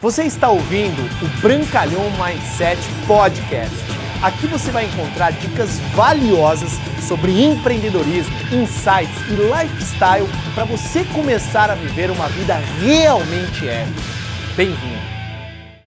Você está ouvindo o Brancalhão Mindset Podcast. Aqui você vai encontrar dicas valiosas sobre empreendedorismo, insights e lifestyle para você começar a viver uma vida realmente épica. Bem-vindo!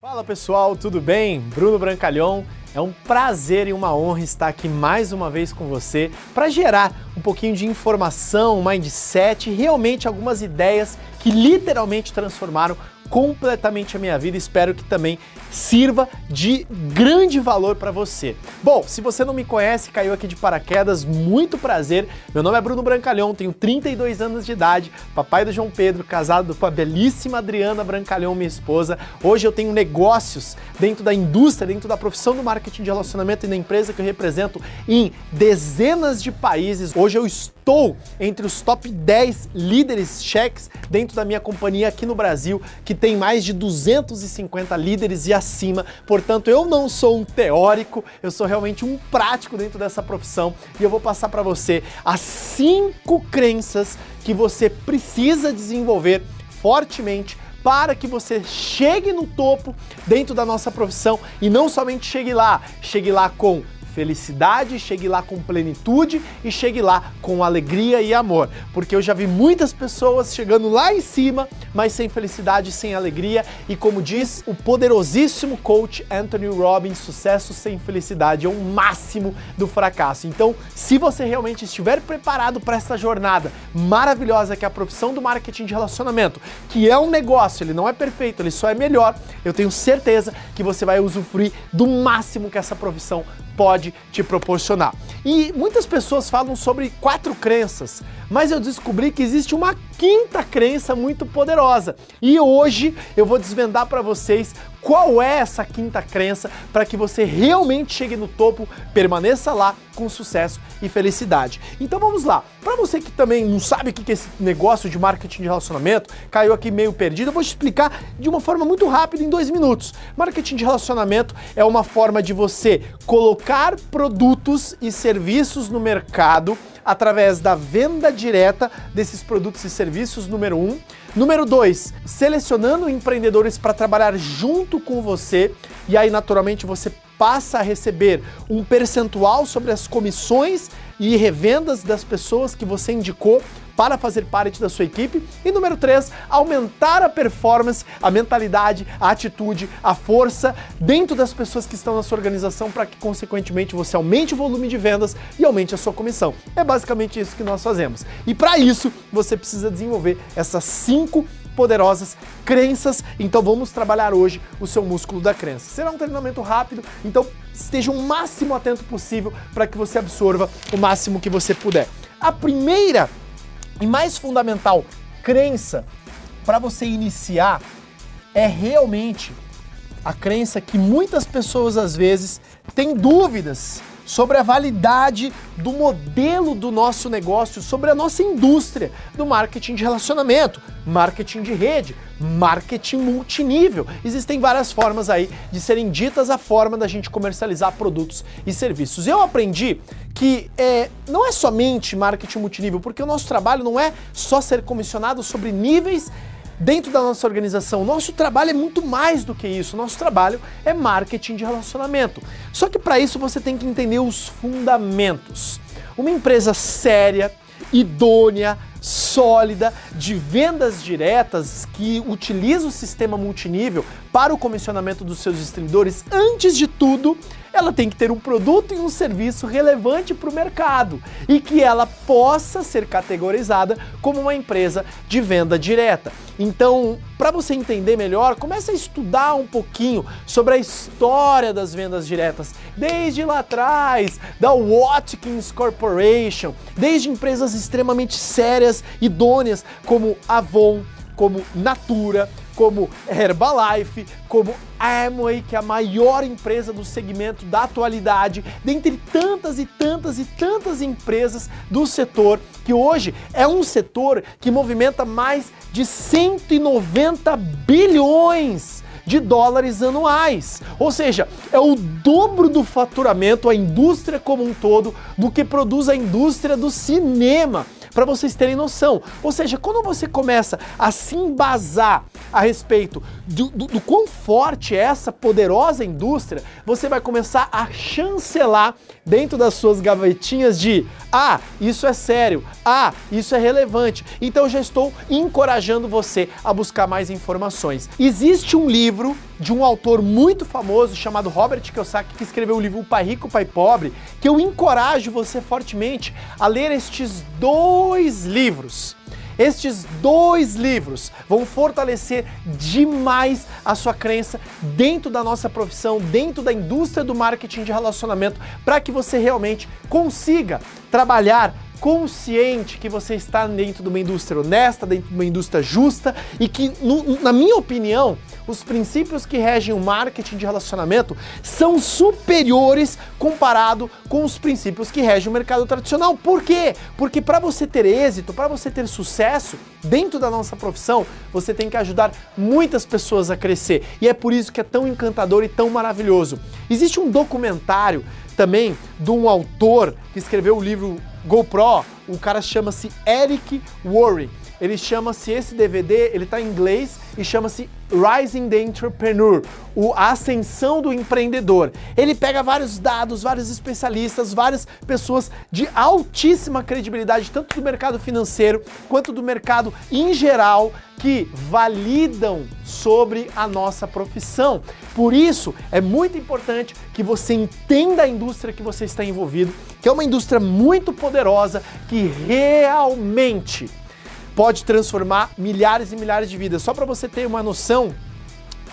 Fala pessoal, tudo bem? Bruno Brancalhão. É um prazer e uma honra estar aqui mais uma vez com você para gerar um pouquinho de informação, mindset realmente algumas ideias que literalmente transformaram completamente a minha vida. Espero que também sirva de grande valor para você. Bom, se você não me conhece, caiu aqui de paraquedas, muito prazer. Meu nome é Bruno Brancalhão, tenho 32 anos de idade, papai do João Pedro, casado com a belíssima Adriana Brancalhão, minha esposa. Hoje eu tenho negócios dentro da indústria, dentro da profissão do marketing de relacionamento e na empresa que eu represento em dezenas de países. Hoje eu estou entre os top 10 líderes cheques dentro da minha companhia aqui no Brasil, que tem mais de 250 líderes e acima. Portanto, eu não sou um teórico, eu sou realmente um prático dentro dessa profissão e eu vou passar para você as cinco crenças que você precisa desenvolver fortemente para que você chegue no topo dentro da nossa profissão e não somente chegue lá, chegue lá com felicidade, chegue lá com plenitude e chegue lá com alegria e amor. Porque eu já vi muitas pessoas chegando lá em cima, mas sem felicidade, sem alegria. E como diz o poderosíssimo coach Anthony Robbins, sucesso sem felicidade é o máximo do fracasso. Então, se você realmente estiver preparado para essa jornada maravilhosa que é a profissão do marketing de relacionamento, que é um negócio, ele não é perfeito, ele só é melhor, eu tenho certeza que você vai usufruir do máximo que essa profissão pode te proporcionar. E muitas pessoas falam sobre quatro crenças, mas eu descobri que existe uma quinta crença muito poderosa. E hoje eu vou desvendar para vocês qual é essa quinta crença para que você realmente chegue no topo, permaneça lá com sucesso e felicidade. Então vamos lá. Para você que também não sabe o que é esse negócio de marketing de relacionamento, caiu aqui meio perdido, eu vou te explicar de uma forma muito rápida em dois minutos. Marketing de relacionamento é uma forma de você colocar produtos e serviços no mercado através da venda direta desses produtos e serviços, número um. Número dois, selecionando empreendedores para trabalhar junto com você. E aí naturalmente você passa a receber um percentual sobre as comissões e revendas das pessoas que você indicou para fazer parte da sua equipe. E número 3, aumentar a performance, a mentalidade, a atitude, a força dentro das pessoas que estão na sua organização para que, consequentemente, você aumente o volume de vendas e aumente a sua comissão. É basicamente isso que nós fazemos. E para isso, você precisa desenvolver essas cinco poderosas crenças. Então vamos trabalhar hoje o seu músculo da crença. Será um treinamento rápido, então esteja o máximo atento possível para que você absorva o máximo que você puder. A primeira e mais fundamental crença. Para você iniciar é realmente a crença que muitas pessoas às vezes têm dúvidas sobre a validade do modelo do nosso negócio, sobre a nossa indústria do marketing de relacionamento, marketing de rede, marketing multinível. Existem várias formas aí de serem ditas a forma da gente comercializar produtos e serviços. Eu aprendi que é, não é somente marketing multinível, porque o nosso trabalho não é só ser comissionado sobre níveis dentro da nossa organização. Nosso trabalho é muito mais do que isso. Nosso trabalho é marketing de relacionamento. Só que para isso você tem que entender os fundamentos. Uma empresa séria, idônea, sólida de vendas diretas que utiliza o sistema multinível para o comissionamento dos seus distribuidores, antes de tudo, ela tem que ter um produto e um serviço relevante para o mercado e que ela possa ser categorizada como uma empresa de venda direta. Então, para você entender melhor, comece a estudar um pouquinho sobre a história das vendas diretas, desde lá atrás, da Watkins Corporation, desde empresas extremamente sérias, idôneas como Avon, como Natura, como Herbalife, como Amway, que é a maior empresa do segmento da atualidade, dentre tantas e tantas e tantas empresas do setor, que hoje é um setor que movimenta mais de 190 bilhões de dólares anuais. Ou seja, é o dobro do faturamento, a indústria como um todo, do que produz a indústria do cinema para vocês terem noção. Ou seja, quando você começa a se embasar a respeito do, do, do quão forte é essa poderosa indústria, você vai começar a chancelar dentro das suas gavetinhas de ah, isso é sério, ah, isso é relevante. Então já estou encorajando você a buscar mais informações. Existe um livro de um autor muito famoso chamado Robert Kiyosaki que escreveu o livro O Pai Rico, o Pai Pobre, que eu encorajo você fortemente a ler estes dois livros. Estes dois livros vão fortalecer demais a sua crença dentro da nossa profissão, dentro da indústria do marketing de relacionamento, para que você realmente consiga trabalhar consciente que você está dentro de uma indústria honesta, dentro de uma indústria justa e que, no, na minha opinião, os princípios que regem o marketing de relacionamento são superiores comparado com os princípios que regem o mercado tradicional. Por quê? Porque para você ter êxito, para você ter sucesso dentro da nossa profissão, você tem que ajudar muitas pessoas a crescer. E é por isso que é tão encantador e tão maravilhoso. Existe um documentário também de um autor que escreveu o livro GoPro, o cara chama-se Eric Worre. Ele chama-se esse DVD, ele está em inglês e chama-se Rising the Entrepreneur, o a ascensão do empreendedor. Ele pega vários dados, vários especialistas, várias pessoas de altíssima credibilidade, tanto do mercado financeiro quanto do mercado em geral, que validam sobre a nossa profissão. Por isso, é muito importante que você entenda a indústria que você está envolvido, que é uma indústria muito poderosa que realmente pode transformar milhares e milhares de vidas. Só para você ter uma noção,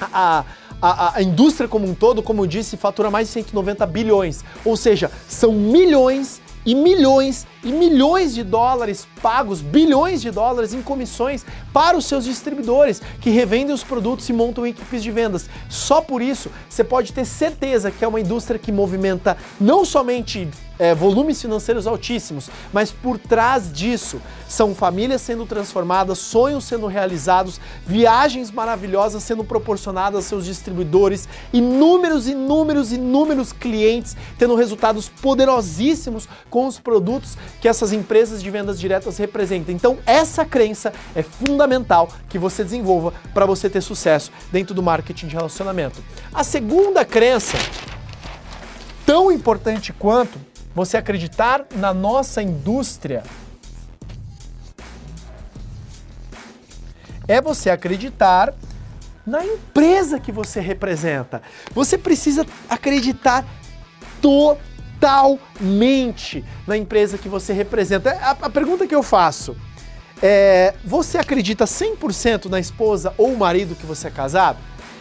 a, a, a, indústria como um todo, como eu disse, fatura mais de 190 bilhões. Ou seja, são milhões e milhões e milhões de dólares pagos, bilhões de dólares em comissões para os seus distribuidores que revendem os produtos e montam equipes de vendas. Só por isso você pode ter certeza que é uma indústria que movimenta não somente é, volumes financeiros altíssimos, mas por trás disso são famílias sendo transformadas, sonhos sendo realizados, viagens maravilhosas sendo proporcionadas aos seus distribuidores, inúmeros, inúmeros, inúmeros clientes tendo resultados poderosíssimos com os produtos que essas empresas de vendas diretas representam. Então, essa crença é fundamental que você desenvolva para você ter sucesso dentro do marketing de relacionamento. A segunda crença, tão importante quanto, você acreditar na nossa indústria é você acreditar na empresa que você representa. Você precisa acreditar totalmente na empresa que você representa. A, a pergunta que eu faço é: você acredita 100% na esposa ou marido que você é casado?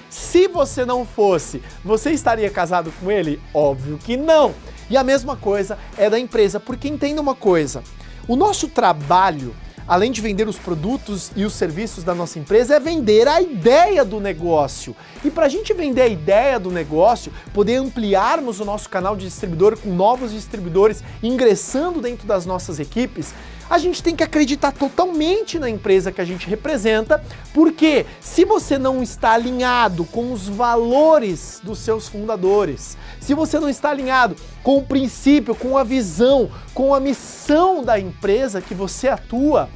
Se você não fosse, você estaria casado com ele? Óbvio que não. E a mesma coisa é da empresa, porque entenda uma coisa: o nosso trabalho, além de vender os produtos e os serviços da nossa empresa, é vender a ideia do negócio. E para a gente vender a ideia do negócio, poder ampliarmos o nosso canal de distribuidor com novos distribuidores ingressando dentro das nossas equipes, a gente tem que acreditar totalmente na empresa que a gente representa, porque se você não está alinhado com os valores dos seus fundadores, se você não está alinhado com o princípio, com a visão, com a missão da empresa que você atua,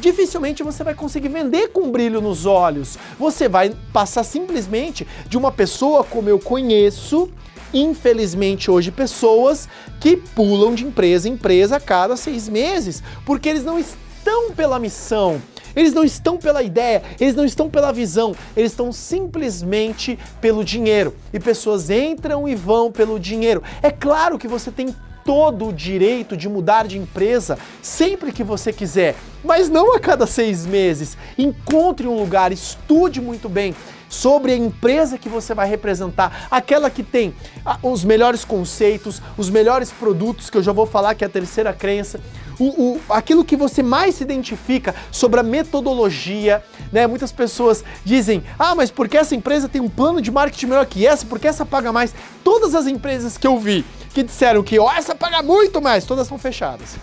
dificilmente você vai conseguir vender com brilho nos olhos. Você vai passar simplesmente de uma pessoa como eu conheço infelizmente, hoje, pessoas que pulam de empresa em empresa a cada seis meses, porque eles não estão pela missão. Eles não estão pela ideia, eles não estão pela visão, eles estão simplesmente pelo dinheiro. E pessoas entram e vão pelo dinheiro. É claro que você tem todo o direito de mudar de empresa sempre que você quiser, mas não a cada seis meses. Encontre um lugar, estude muito bem sobre a empresa que você vai representar, aquela que tem ah, os melhores conceitos, os melhores produtos, que eu já vou falar que é a terceira crença, o, o, aquilo que você mais se identifica sobre a metodologia, né? Muitas pessoas dizem, ah, mas porque essa empresa tem um plano de marketing melhor que essa, porque essa paga mais. Todas as empresas que eu vi que disseram que oh, essa paga muito mais, todas são fechadas.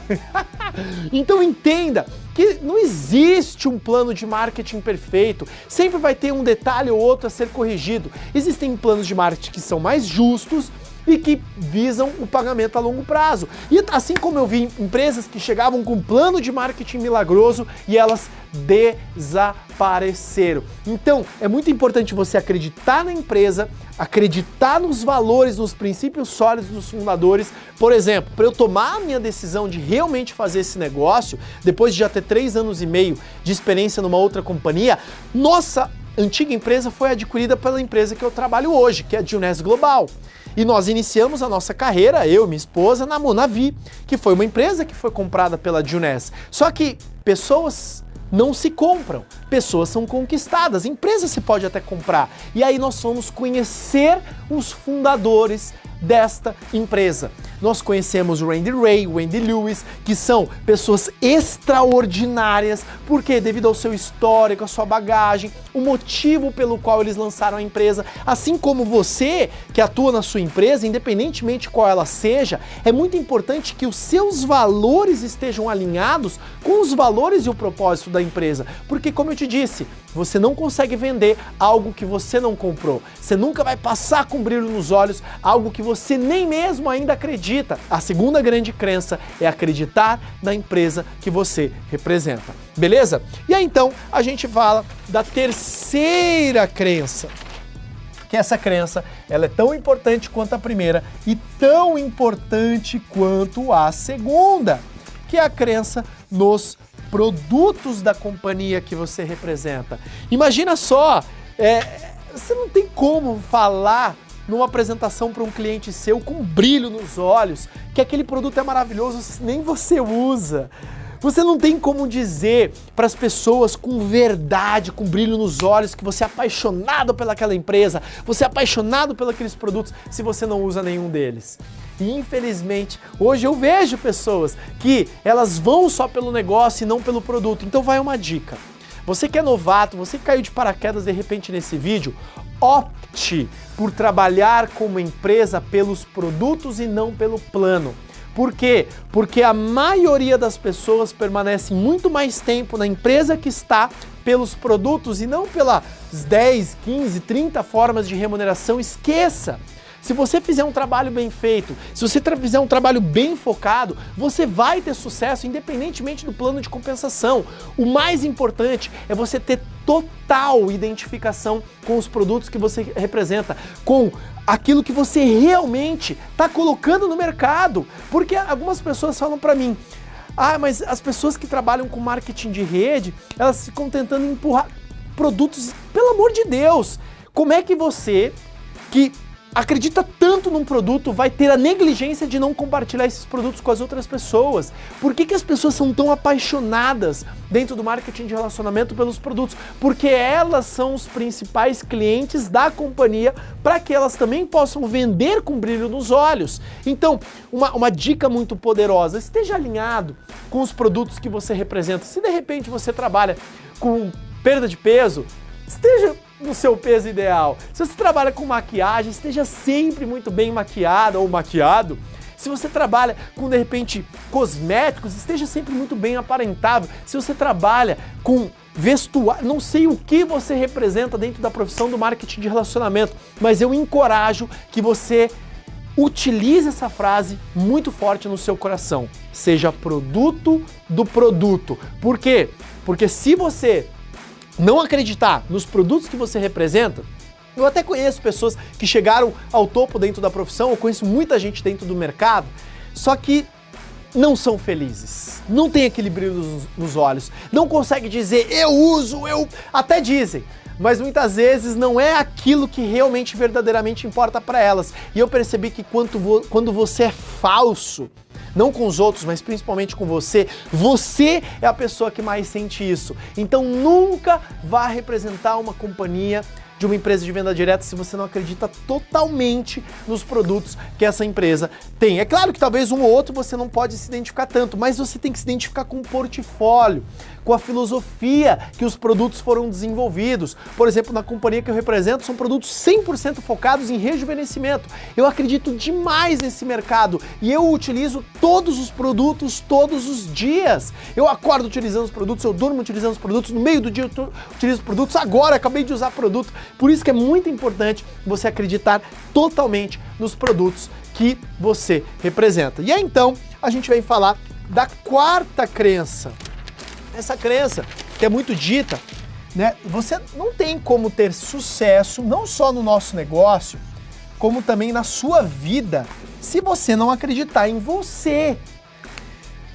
então entenda que não existe um plano de marketing perfeito, sempre vai ter um detalhe ou outro a ser corrigido. Existem planos de marketing que são mais justos, e que visam o pagamento a longo prazo. E assim como eu vi empresas que chegavam com um plano de marketing milagroso e elas desapareceram. Então, é muito importante você acreditar na empresa, acreditar nos valores, nos princípios sólidos dos fundadores. Por exemplo, para eu tomar a minha decisão de realmente fazer esse negócio, depois de já ter três anos e meio de experiência numa outra companhia, nossa antiga empresa foi adquirida pela empresa que eu trabalho hoje, que é a Juness Global. E nós iniciamos a nossa carreira, eu e minha esposa, na Monavi, que foi uma empresa que foi comprada pela Juness. Só que pessoas não se compram, pessoas são conquistadas, empresas se pode até comprar. E aí nós fomos conhecer os fundadores desta empresa. Nós conhecemos Randy Ray, Wendy Lewis, que são pessoas extraordinárias, porque devido ao seu histórico, à sua bagagem, o motivo pelo qual eles lançaram a empresa, assim como você que atua na sua empresa, independentemente qual ela seja, é muito importante que os seus valores estejam alinhados com os valores e o propósito da empresa, porque como eu te disse, você não consegue vender algo que você não comprou. Você nunca vai passar com brilho nos olhos algo que você nem mesmo ainda acredita. A segunda grande crença é acreditar na empresa que você representa. Beleza? E aí então a gente fala da terceira crença que essa crença ela é tão importante quanto a primeira e tão importante quanto a segunda, que é a crença nos produtos da companhia que você representa. Imagina só, é, você não tem como falar numa apresentação para um cliente seu com brilho nos olhos que aquele produto é maravilhoso, nem você usa. Você não tem como dizer para as pessoas com verdade, com brilho nos olhos, que você é apaixonado pelaquela empresa, você é apaixonado pelos produtos, se você não usa nenhum deles. E infelizmente, hoje eu vejo pessoas que elas vão só pelo negócio e não pelo produto. Então vai uma dica. Você que é novato, você que caiu de paraquedas de repente nesse vídeo, opte por trabalhar como empresa pelos produtos e não pelo plano. Por quê? Porque a maioria das pessoas permanece muito mais tempo na empresa que está pelos produtos e não pelas 10, 15, 30 formas de remuneração. Esqueça! Se você fizer um trabalho bem feito, se você fizer um trabalho bem focado, você vai ter sucesso independentemente do plano de compensação. O mais importante é você ter total identificação com os produtos que você representa, com aquilo que você realmente está colocando no mercado. Porque algumas pessoas falam para mim, ah, mas as pessoas que trabalham com marketing de rede, elas ficam tentando empurrar produtos, pelo amor de Deus. Como é que você que acredita tanto num produto vai ter a negligência de não compartilhar esses produtos com as outras pessoas? Por que, que as pessoas são tão apaixonadas dentro do marketing de relacionamento pelos produtos? Porque elas são os principais clientes da companhia para que elas também possam vender com brilho nos olhos. Então, uma, uma dica muito poderosa: esteja alinhado com os produtos que você representa. Se de repente você trabalha com perda de peso, esteja no seu peso ideal. Se você trabalha com maquiagem, esteja sempre muito bem maquiada ou maquiado. Se você trabalha com de repente cosméticos, esteja sempre muito bem aparentável. Se você trabalha com vestuário, não sei o que você representa dentro da profissão do marketing de relacionamento, mas eu encorajo que você utilize essa frase muito forte no seu coração. Seja produto do produto. Por quê? Porque se você não acreditar nos produtos que você representa, eu até conheço pessoas que chegaram ao topo dentro da profissão, eu conheço muita gente dentro do mercado, só que não são felizes, não tem aquele brilho nos, olhos, não consegue dizer eu uso, eu até dizem, mas muitas vezes não é aquilo que realmente verdadeiramente importa para elas. E eu percebi que quando, quando você é falso, não com os outros, mas principalmente com você, você é a pessoa que mais sente isso. Então nunca vá representar uma companhia de uma empresa de venda direta se você não acredita totalmente nos produtos que essa empresa tem. É claro que talvez um ou outro você não pode se identificar tanto, mas você tem que se identificar com o portfólio, com a filosofia que os produtos foram desenvolvidos. Por exemplo, na companhia que eu represento, são produtos 100% focados em rejuvenescimento. Eu acredito demais nesse mercado e eu utilizo todos os produtos todos os dias. Eu acordo utilizando os produtos, eu durmo utilizando os produtos, no meio do dia eu utilizo produtos, agora acabei de usar produto. Por isso que é muito importante você acreditar totalmente nos produtos que você representa. E aí então a gente vem falar da quarta crença. Essa crença que é muito dita, né? Você não tem como ter sucesso, não só no nosso negócio, como também na sua vida, se você não acreditar em você.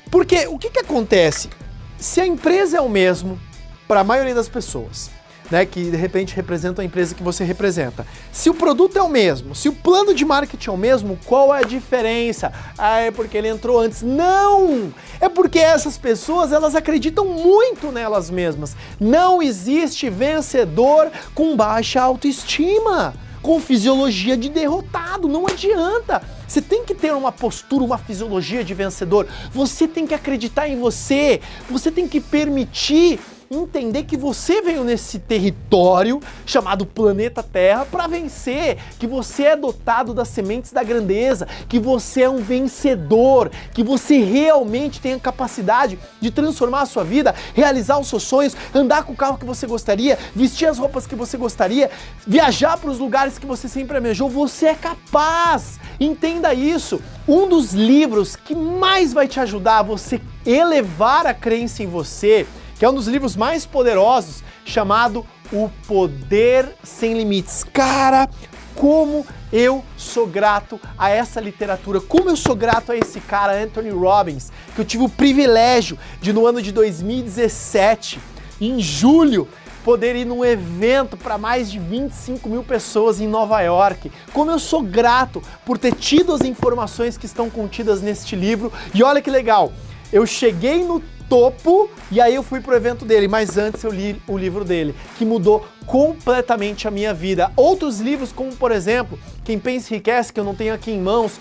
Porque o que, que acontece? Se a empresa é o mesmo para a maioria das pessoas, né, que de repente representam a empresa que você representa. Se o produto é o mesmo, se o plano de marketing é o mesmo, qual é a diferença? Ah, é porque ele entrou antes. Não! É porque essas pessoas, elas acreditam muito nelas mesmas. Não existe vencedor com baixa autoestima com fisiologia de derrotado. Não adianta. Você tem que ter uma postura, uma fisiologia de vencedor. Você tem que acreditar em você. Você tem que permitir entender que você veio nesse território chamado planeta Terra para vencer, que você é dotado das sementes da grandeza, que você é um vencedor, que você realmente tem a capacidade de transformar a sua vida, realizar os seus sonhos, andar com o carro que você gostaria, vestir as roupas que você gostaria, viajar para os lugares que você sempre amejou. Você é capaz. Entenda isso. Um dos livros que mais vai te ajudar a você elevar a crença em você que é um dos livros mais poderosos, chamado O Poder Sem Limites. Cara, como eu sou grato a essa literatura, como eu sou grato a esse cara, Anthony Robbins, que eu tive o privilégio de, no ano de 2017, em julho, poder ir num evento para mais de 25 mil pessoas em Nova York. Como eu sou grato por ter tido as informações que estão contidas neste livro. E olha que legal, eu cheguei no topo e aí eu fui pro evento dele, mas antes eu li o livro dele, que mudou completamente a minha vida. Outros livros, como por exemplo, Quem Pensa Enriquece, que eu não tenho aqui em mãos,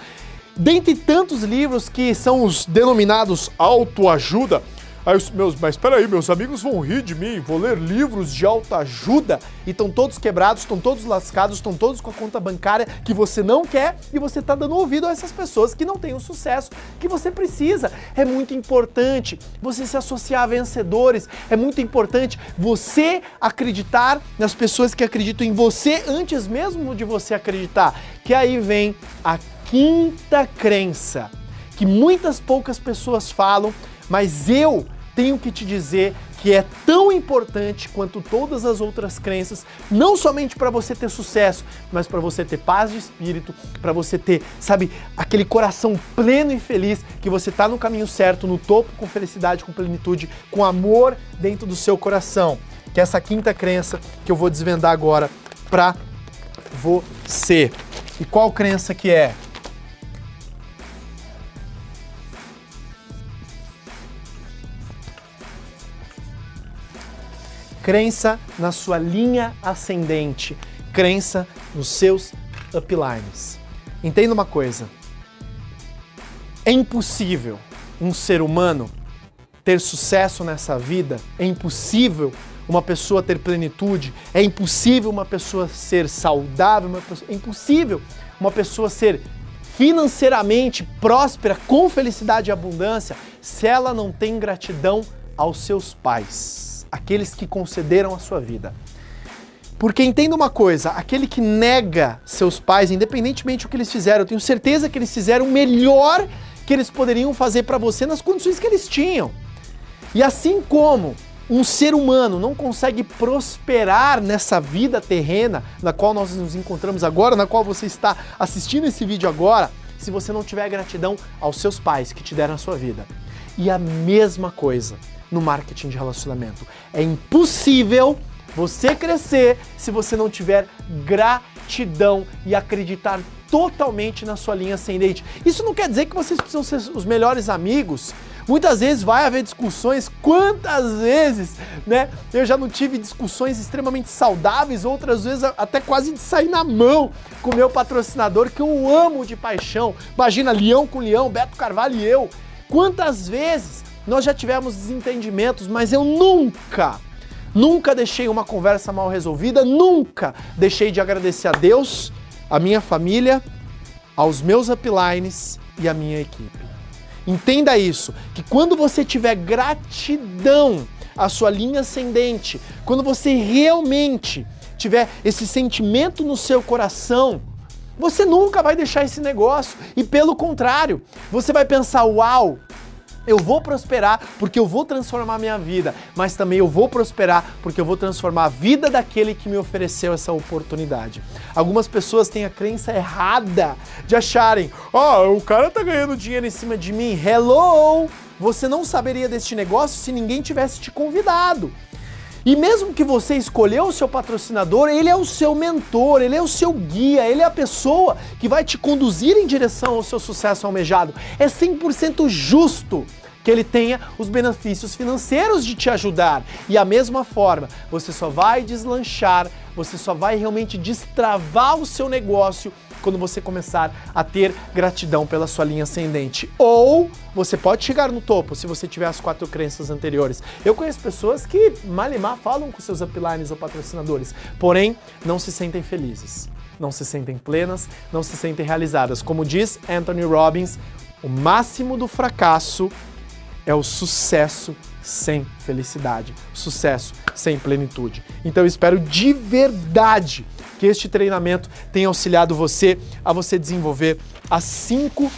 dentre tantos livros que são os denominados autoajuda, Aí os meus, mas peraí, meus amigos vão rir de mim, vou ler livros de autoajuda e estão todos quebrados, estão todos lascados, estão todos com a conta bancária que você não quer e você está dando ouvido a essas pessoas que não têm o sucesso que você precisa. É muito importante você se associar a vencedores, é muito importante você acreditar nas pessoas que acreditam em você antes mesmo de você acreditar. Que aí vem a quinta crença que muitas poucas pessoas falam mas eu tenho que te dizer que é tão importante quanto todas as outras crenças, não somente para você ter sucesso, mas para você ter paz de espírito, para você ter, sabe, aquele coração pleno e feliz que você está no caminho certo, no topo, com felicidade, com plenitude, com amor dentro do seu coração. Que é essa quinta crença que eu vou desvendar agora para você. E qual crença que é? Crença na sua linha ascendente, crença nos seus uplines. Entenda uma coisa: é impossível um ser humano ter sucesso nessa vida, é impossível uma pessoa ter plenitude, é impossível uma pessoa ser saudável, é impossível uma pessoa ser financeiramente próspera, com felicidade e abundância, se ela não tem gratidão aos seus pais aqueles que concederam a sua vida. Porque entenda uma coisa, aquele que nega seus pais, independentemente do que eles fizeram, eu tenho certeza que eles fizeram o melhor que eles poderiam fazer para você nas condições que eles tinham. E assim como um ser humano não consegue prosperar nessa vida terrena na qual nós nos encontramos agora, na qual você está assistindo esse vídeo agora, se você não tiver gratidão aos seus pais que te deram a sua vida. E a mesma coisa no marketing de relacionamento. É impossível você crescer se você não tiver gratidão e acreditar totalmente na sua linha ascendente. Isso não quer dizer que vocês precisam ser os melhores amigos. Muitas vezes vai haver discussões, quantas vezes, né? Eu já não tive discussões extremamente saudáveis, outras vezes até quase de sair na mão com o meu patrocinador, que eu amo de paixão. Imagina, Leão com Leão, Beto Carvalho e eu. Quantas vezes nós já tivemos desentendimentos, mas eu nunca, nunca deixei uma conversa mal resolvida, nunca deixei de agradecer a Deus, a minha família, aos meus uplines e a minha equipe. Entenda isso, que quando você tiver gratidão à sua linha ascendente, quando você realmente tiver esse sentimento no seu coração, você nunca vai deixar esse negócio e pelo contrário, você vai pensar: "Uau, Eu vou prosperar porque eu vou transformar minha vida, mas também eu vou prosperar porque eu vou transformar a vida daquele que me ofereceu essa oportunidade. Algumas pessoas têm a crença errada de acharem: "Ah, o cara tá ganhando dinheiro em cima de mim". Hello! Você não saberia deste negócio se ninguém tivesse te convidado. E mesmo que você escolheu o seu patrocinador, ele é o seu mentor, ele é o seu guia, ele é a pessoa que vai te conduzir em direção ao seu sucesso almejado. É 100% justo que ele tenha os benefícios financeiros de te ajudar. E a mesma forma, você só vai deslanchar, você só vai realmente destravar o seu negócio quando você começar a ter gratidão pela sua linha ascendente. Ou você pode chegar no topo se você tiver as quatro crenças anteriores. Eu conheço pessoas que malimar falam com seus uplines ou patrocinadores, porém não se sentem felizes, não se sentem plenas, não se sentem realizadas. Como diz Anthony Robbins, o máximo do fracasso é o sucesso sem felicidade, sucesso sem plenitude. Então eu espero de verdade que este treinamento tenha auxiliado você a você desenvolver as cinco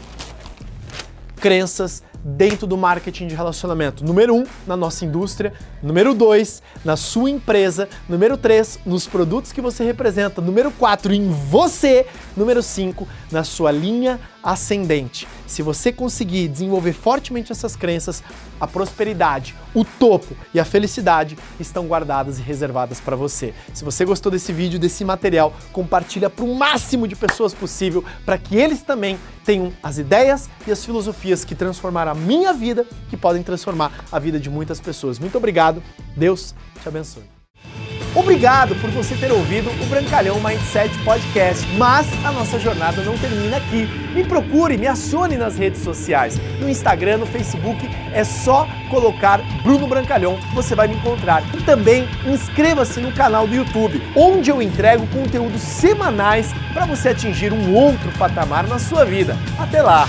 crenças dentro do marketing de relacionamento. Número um, na nossa indústria. Número dois, na sua empresa. Número três, nos produtos que você representa. Número quatro, em você. Número cinco, na sua linha ascendente. Se você conseguir desenvolver fortemente essas crenças, a prosperidade, o topo e a felicidade estão guardadas e reservadas para você. Se você gostou desse vídeo, desse material, compartilha para o máximo de pessoas possível para que eles também tenham as ideias e as filosofias que transformaram a minha vida, podem transformar a vida de muitas pessoas. Muito obrigado. Deus te abençoe. Obrigado por você ter ouvido o Brancalhão Mindset Podcast, mas a nossa jornada não termina aqui. Me procure, me acione nas redes sociais. No Instagram, no Facebook, é só colocar Bruno Brancalhão, você vai me encontrar. E também inscreva-se no canal do YouTube, onde eu entrego conteúdos semanais para você atingir um outro patamar na sua vida. Até lá!